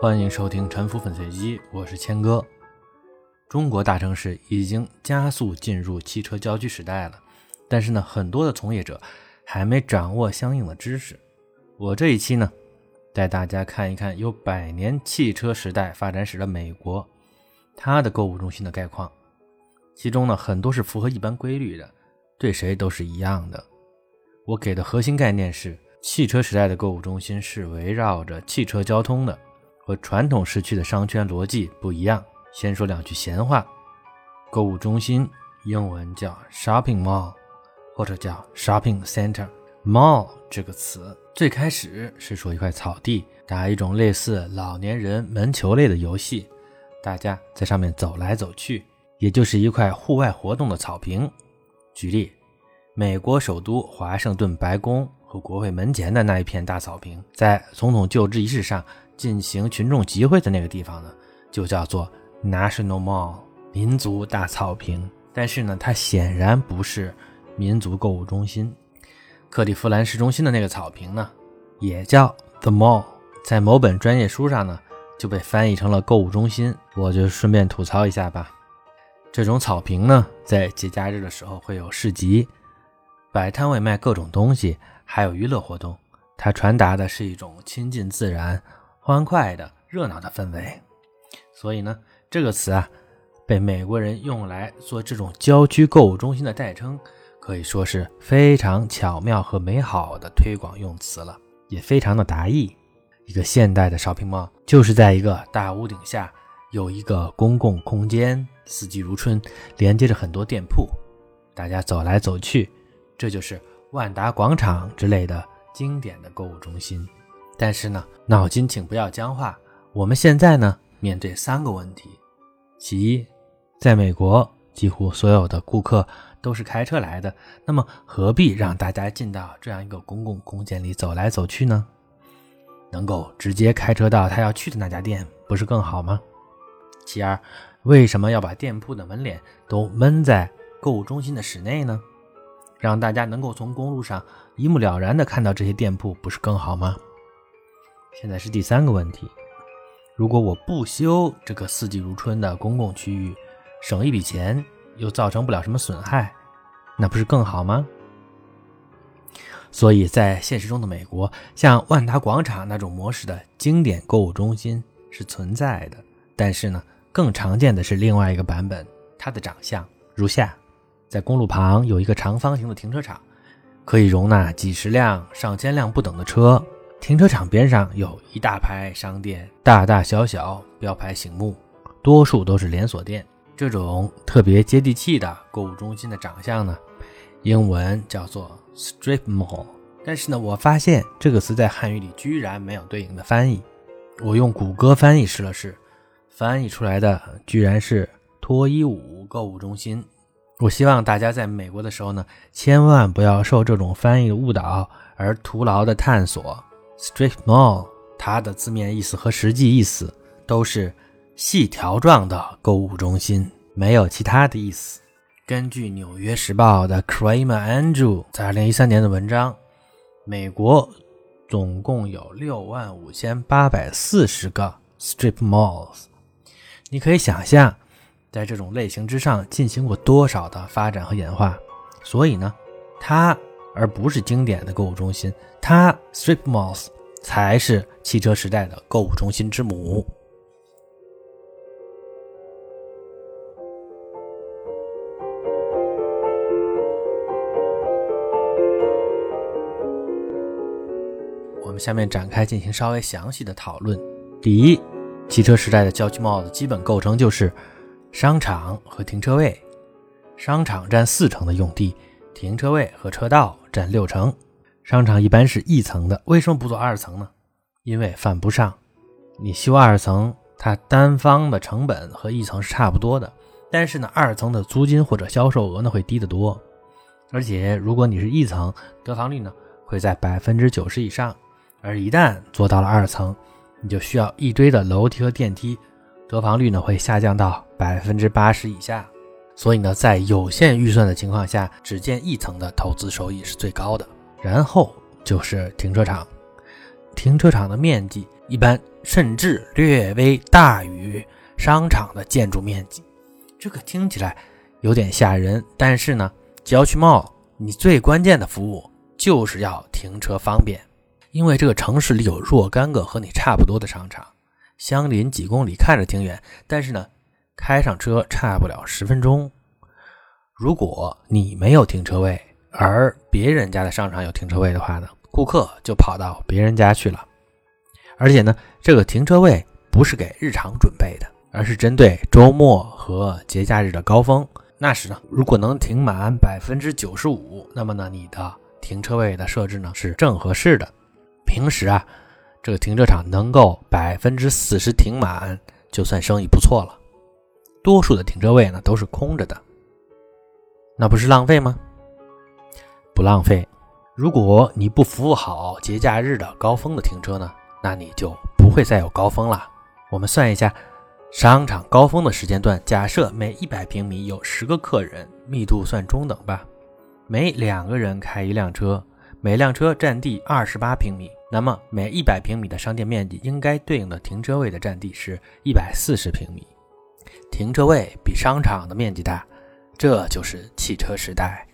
欢迎收听《沉浮粉碎机》，我是谦哥。中国大城市已经加速进入汽车郊区时代了，但是呢，很多的从业者还没掌握相应的知识。我这一期呢，带大家看一看有百年汽车时代发展史的美国，它的购物中心的概况。其中呢，很多是符合一般规律的，对谁都是一样的。我给的核心概念是。汽车时代的购物中心是围绕着汽车交通的，和传统市区的商圈逻辑不一样。先说两句闲话：购物中心英文叫 shopping mall，或者叫 shopping center。mall 这个词最开始是说一块草地，打一种类似老年人门球类的游戏，大家在上面走来走去，也就是一块户外活动的草坪。举例，美国首都华盛顿白宫。和国会门前的那一片大草坪，在总统就职仪式上进行群众集会的那个地方呢，就叫做 National Mall 民族大草坪。但是呢，它显然不是民族购物中心。克利夫兰市中心的那个草坪呢，也叫 The Mall，在某本专业书上呢就被翻译成了购物中心。我就顺便吐槽一下吧，这种草坪呢，在节假日的时候会有市集，摆摊位卖各种东西。还有娱乐活动，它传达的是一种亲近自然、欢快的、热闹的氛围。所以呢，这个词啊，被美国人用来做这种郊区购物中心的代称，可以说是非常巧妙和美好的推广用词了，也非常的达意。一个现代的 shopping mall 就是在一个大屋顶下有一个公共空间，四季如春，连接着很多店铺，大家走来走去，这就是。万达广场之类的经典的购物中心，但是呢，脑筋请不要僵化。我们现在呢，面对三个问题：其一，在美国，几乎所有的顾客都是开车来的，那么何必让大家进到这样一个公共空间里走来走去呢？能够直接开车到他要去的那家店，不是更好吗？其二，为什么要把店铺的门脸都闷在购物中心的室内呢？让大家能够从公路上一目了然地看到这些店铺，不是更好吗？现在是第三个问题：如果我不修这个四季如春的公共区域，省一笔钱，又造成不了什么损害，那不是更好吗？所以在现实中的美国，像万达广场那种模式的经典购物中心是存在的，但是呢，更常见的是另外一个版本，它的长相如下。在公路旁有一个长方形的停车场，可以容纳几十辆、上千辆不等的车。停车场边上有一大排商店，大大小小，标牌醒目，多数都是连锁店。这种特别接地气的购物中心的长相呢，英文叫做 strip mall。但是呢，我发现这个词在汉语里居然没有对应的翻译。我用谷歌翻译试了试，翻译出来的居然是脱衣舞购物中心。我希望大家在美国的时候呢，千万不要受这种翻译的误导而徒劳的探索。Strip mall 它的字面意思和实际意思都是细条状的购物中心，没有其他的意思。根据《纽约时报》的 Kramer Andrew 在2013年的文章，美国总共有6万5840个 strip malls，你可以想象。在这种类型之上进行过多少的发展和演化？所以呢，它而不是经典的购物中心，它 strip malls 才是汽车时代的购物中心之母。我们下面展开进行稍微详细的讨论。第一，汽车时代的郊区 mall 基本构成就是。商场和停车位，商场占四成的用地，停车位和车道占六成。商场一般是一层的，为什么不做二层呢？因为犯不上。你修二层，它单方的成本和一层是差不多的，但是呢，二层的租金或者销售额呢会低得多。而且如果你是一层，得房率呢会在百分之九十以上。而一旦做到了二层，你就需要一堆的楼梯和电梯。得房率呢会下降到百分之八十以下，所以呢，在有限预算的情况下，只建一层的投资收益是最高的。然后就是停车场，停车场的面积一般甚至略微大于商场的建筑面积。这个听起来有点吓人，但是呢，郊区 mall 你最关键的服务就是要停车方便，因为这个城市里有若干个和你差不多的商场，相邻几公里，看着挺远，但是呢，开上车差不了十分钟。如果你没有停车位，而别人家的商场有停车位的话呢，顾客就跑到别人家去了。而且呢，这个停车位不是给日常准备的，而是针对周末和节假日的高峰。那时呢，如果能停满百分之九十五，那么呢，你的停车位的设置呢是正合适的。平时啊，这个停车场能够百分之四十停满，就算生意不错了。多数的停车位呢都是空着的。那不是浪费吗？不浪费。如果你不服务好节假日的高峰的停车呢，那你就不会再有高峰了。我们算一下，商场高峰的时间段，假设每一百平米有十个客人，密度算中等吧。每两个人开一辆车，每辆车占地二十八平米，那么每一百平米的商店面积应该对应的停车位的占地是一百四十平米。停车位比商场的面积大。这就是汽车时代。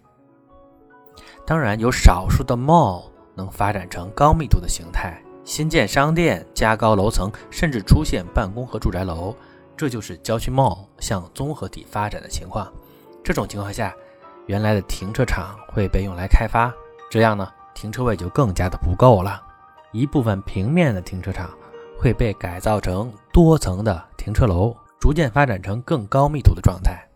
当然，有少数的 mall 能发展成高密度的形态，新建商店、加高楼层，甚至出现办公和住宅楼。这就是郊区 mall 向综合体发展的情况。这种情况下，原来的停车场会被用来开发，这样呢，停车位就更加的不够了。一部分平面的停车场会被改造成多层的停车楼，逐渐发展成更高密度的状态。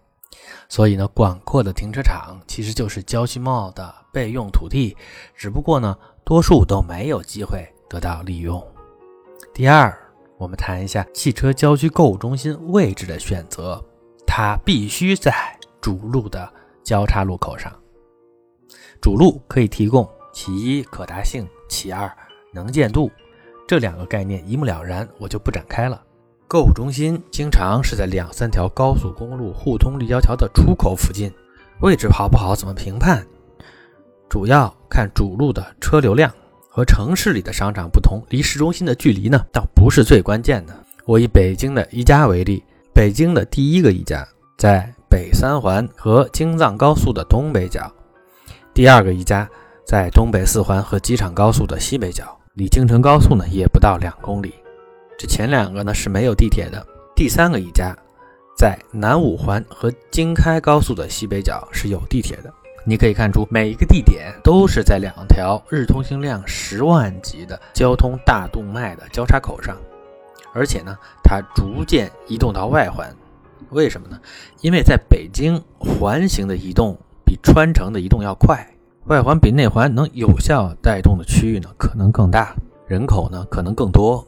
所以呢，广阔的停车场其实就是郊区 mall 的备用土地，只不过呢，多数都没有机会得到利用。第二，我们谈一下汽车郊区购物中心位置的选择，它必须在主路的交叉路口上。主路可以提供其一可达性，其二能见度，这两个概念一目了然，我就不展开了。购物中心经常是在两三条高速公路互通立交桥的出口附近，位置好不好怎么评判？主要看主路的车流量。和城市里的商场不同，离市中心的距离呢，倒不是最关键的。我以北京的宜家为例，北京的第一个宜家在北三环和京藏高速的东北角，第二个宜家在东北四环和机场高速的西北角，离京承高速呢也不到两公里。这前两个呢是没有地铁的，第三个一家在南五环和京开高速的西北角是有地铁的。你可以看出，每一个地点都是在两条日通行量十万级的交通大动脉的交叉口上，而且呢，它逐渐移动到外环。为什么呢？因为在北京环形的移动比穿城的移动要快，外环比内环能有效带动的区域呢可能更大，人口呢可能更多。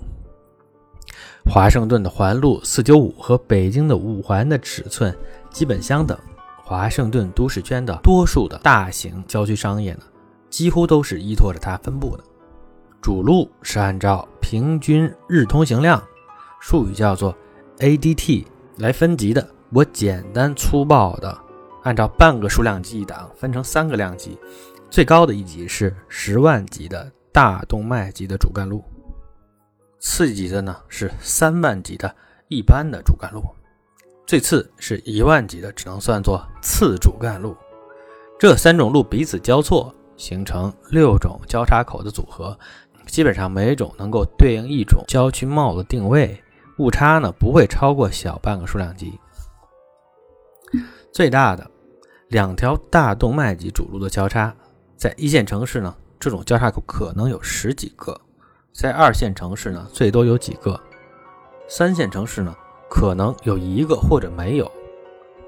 华盛顿的环路四九五和北京的五环的尺寸基本相等。华盛顿都市圈的多数的大型郊区商业呢，几乎都是依托着它分布的。主路是按照平均日通行量，术语叫做 ADT 来分级的。我简单粗暴的按照半个数量级一档分成三个量级，最高的一级是十万级的大动脉级的主干路。次级的呢是三万级的一般的主干路，最次是一万级的，只能算作次主干路。这三种路彼此交错，形成六种交叉口的组合，基本上每种能够对应一种郊区帽的定位，误差呢不会超过小半个数量级。最大的两条大动脉级主路的交叉，在一线城市呢，这种交叉口可能有十几个。在二线城市呢，最多有几个；三线城市呢，可能有一个或者没有。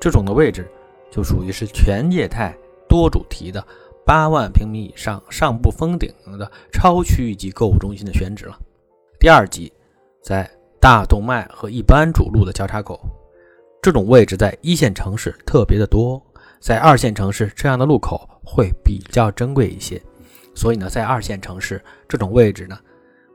这种的位置就属于是全业态、多主题的八万平米以上、上不封顶的超区域级购物中心的选址了。第二级在大动脉和一般主路的交叉口，这种位置在一线城市特别的多，在二线城市这样的路口会比较珍贵一些。所以呢，在二线城市这种位置呢。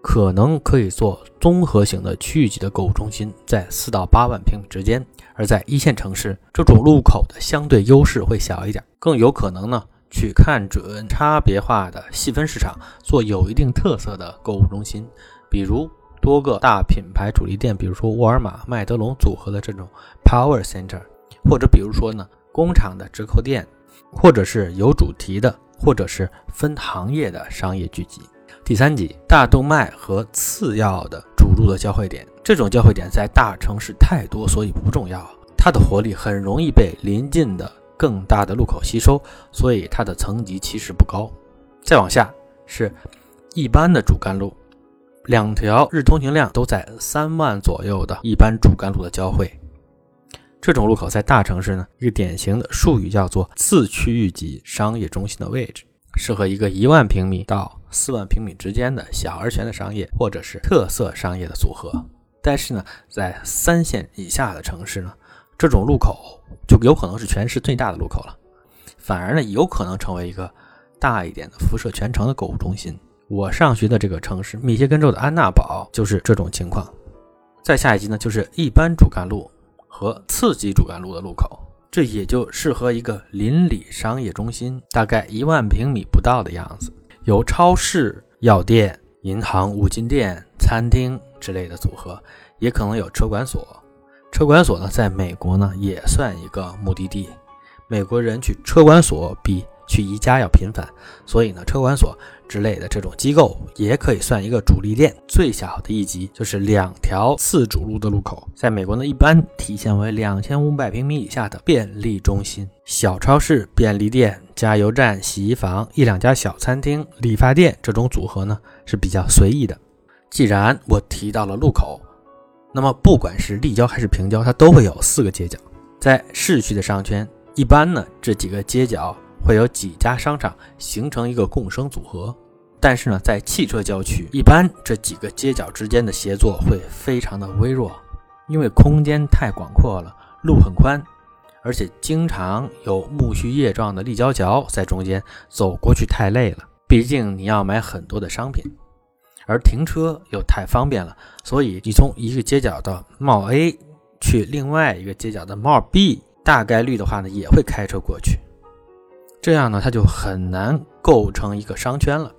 可能可以做综合型的区域级的购物中心，在四到八万平米之间；而在一线城市，这种路口的相对优势会小一点，更有可能呢去看准差别化的细分市场，做有一定特色的购物中心，比如多个大品牌主力店，比如说沃尔玛、麦德龙组合的这种 Power Center，或者比如说呢工厂的折扣店，或者是有主题的，或者是分行业的商业聚集。第三级大动脉和次要的主路的交汇点，这种交汇点在大城市太多，所以不重要。它的活力很容易被临近的更大的路口吸收，所以它的层级其实不高。再往下是一般的主干路，两条日通行量都在三万左右的一般主干路的交汇。这种路口在大城市呢，一个典型的术语叫做次区域级商业中心的位置。适合一个一万平米到四万平米之间的小而全的商业，或者是特色商业的组合。但是呢，在三线以下的城市呢，这种路口就有可能是全市最大的路口了，反而呢，有可能成为一个大一点的辐射全城的购物中心。我上学的这个城市密歇根州的安娜堡就是这种情况。再下一级呢，就是一般主干路和次级主干路的路口。这也就适合一个邻里商业中心，大概一万平米不到的样子，由超市、药店、银行、五金店、餐厅之类的组合，也可能有车管所。车管所呢，在美国呢也算一个目的地，美国人去车管所比。去宜家要频繁，所以呢，车管所之类的这种机构也可以算一个主力店。最小的一级就是两条次主路的路口，在美国呢，一般体现为两千五百平米以下的便利中心、小超市、便利店、加油站、洗衣房、一两家小餐厅、理发店这种组合呢是比较随意的。既然我提到了路口，那么不管是立交还是平交，它都会有四个街角。在市区的商圈，一般呢这几个街角。会有几家商场形成一个共生组合，但是呢，在汽车郊区，一般这几个街角之间的协作会非常的微弱，因为空间太广阔了，路很宽，而且经常有苜蓿叶状的立交桥在中间，走过去太累了。毕竟你要买很多的商品，而停车又太方便了，所以你从一个街角的帽 A 去另外一个街角的帽 B，大概率的话呢，也会开车过去。这样呢，它就很难构成一个商圈了。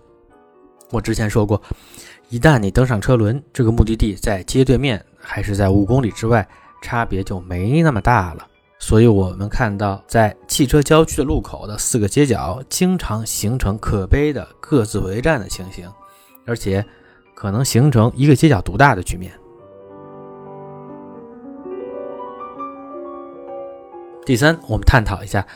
我之前说过，一旦你登上车轮，这个目的地在街对面还是在五公里之外，差别就没那么大了。所以，我们看到在汽车郊区的路口的四个街角，经常形成可悲的各自为战的情形，而且可能形成一个街角独大的局面。第三，我们探讨一下。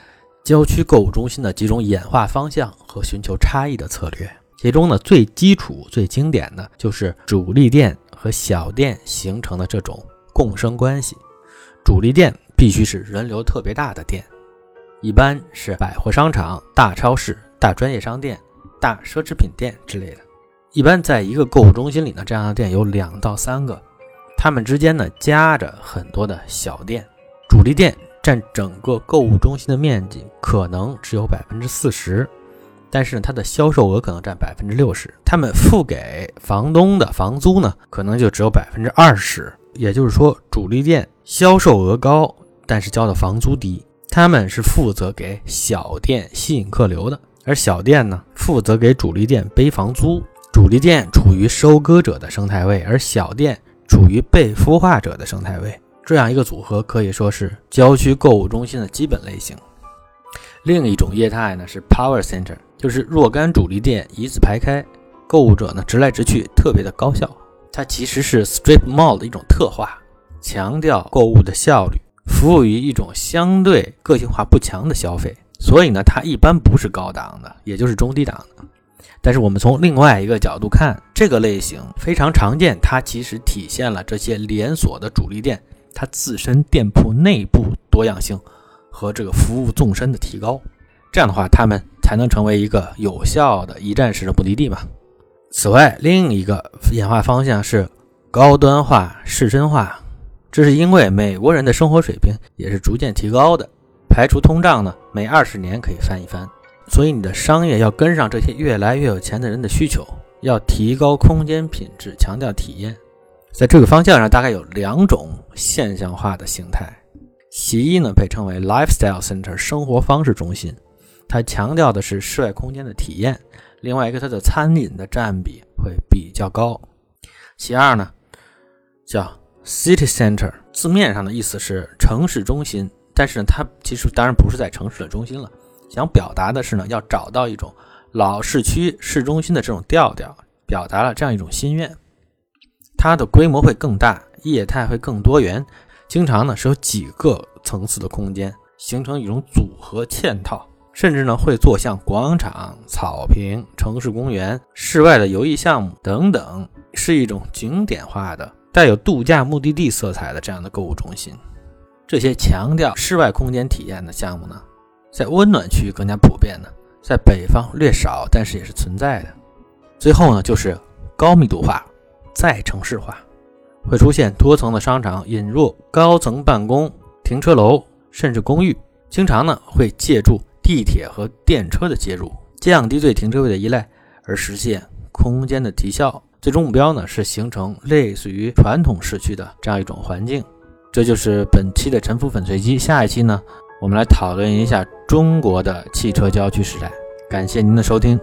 郊区购物中心的几种演化方向和寻求差异的策略，其中呢最基础、最经典的就是主力店和小店形成的这种共生关系。主力店必须是人流特别大的店，一般是百货商场、大超市、大专业商店、大奢侈品店之类的。一般在一个购物中心里呢，这样的店有两到三个，它们之间呢夹着很多的小店。主力店。占整个购物中心的面积可能只有百分之四十，但是呢，它的销售额可能占百分之六十。他们付给房东的房租呢，可能就只有百分之二十。也就是说，主力店销售额高，但是交的房租低。他们是负责给小店吸引客流的，而小店呢，负责给主力店背房租。主力店处于收割者的生态位，而小店处于被孵化者的生态位。这样一个组合可以说是郊区购物中心的基本类型。另一种业态呢是 Power Center，就是若干主力店一字排开，购物者呢直来直去，特别的高效。它其实是 Strip Mall 的一种特化，强调购物的效率，服务于一种相对个性化不强的消费。所以呢，它一般不是高档的，也就是中低档的。但是我们从另外一个角度看，这个类型非常常见，它其实体现了这些连锁的主力店。它自身店铺内部多样性和这个服务纵深的提高，这样的话，他们才能成为一个有效的一站式的目的地嘛。此外，另一个演化方向是高端化、市绅化，这是因为美国人的生活水平也是逐渐提高的，排除通胀呢，每二十年可以翻一番，所以你的商业要跟上这些越来越有钱的人的需求，要提高空间品质，强调体验。在这个方向上，大概有两种现象化的形态。其一呢，被称为 lifestyle center 生活方式中心，它强调的是室外空间的体验。另外一个，它的餐饮的占比会比较高。其二呢，叫 city center，字面上的意思是城市中心，但是呢，它其实当然不是在城市的中心了，想表达的是呢，要找到一种老市区市中心的这种调调，表达了这样一种心愿。它的规模会更大，业态会更多元，经常呢是有几个层次的空间，形成一种组合嵌套，甚至呢会做像广场、草坪、城市公园、室外的游艺项目等等，是一种景点化的、带有度假目的地色彩的这样的购物中心。这些强调室外空间体验的项目呢，在温暖区更加普遍呢，在北方略少，但是也是存在的。最后呢，就是高密度化。再城市化，会出现多层的商场，引入高层办公、停车楼，甚至公寓。经常呢会借助地铁和电车的接入，降低对停车位的依赖，而实现空间的提效。最终目标呢是形成类似于传统市区的这样一种环境。这就是本期的沉浮粉碎机。下一期呢，我们来讨论一下中国的汽车郊区时代。感谢您的收听。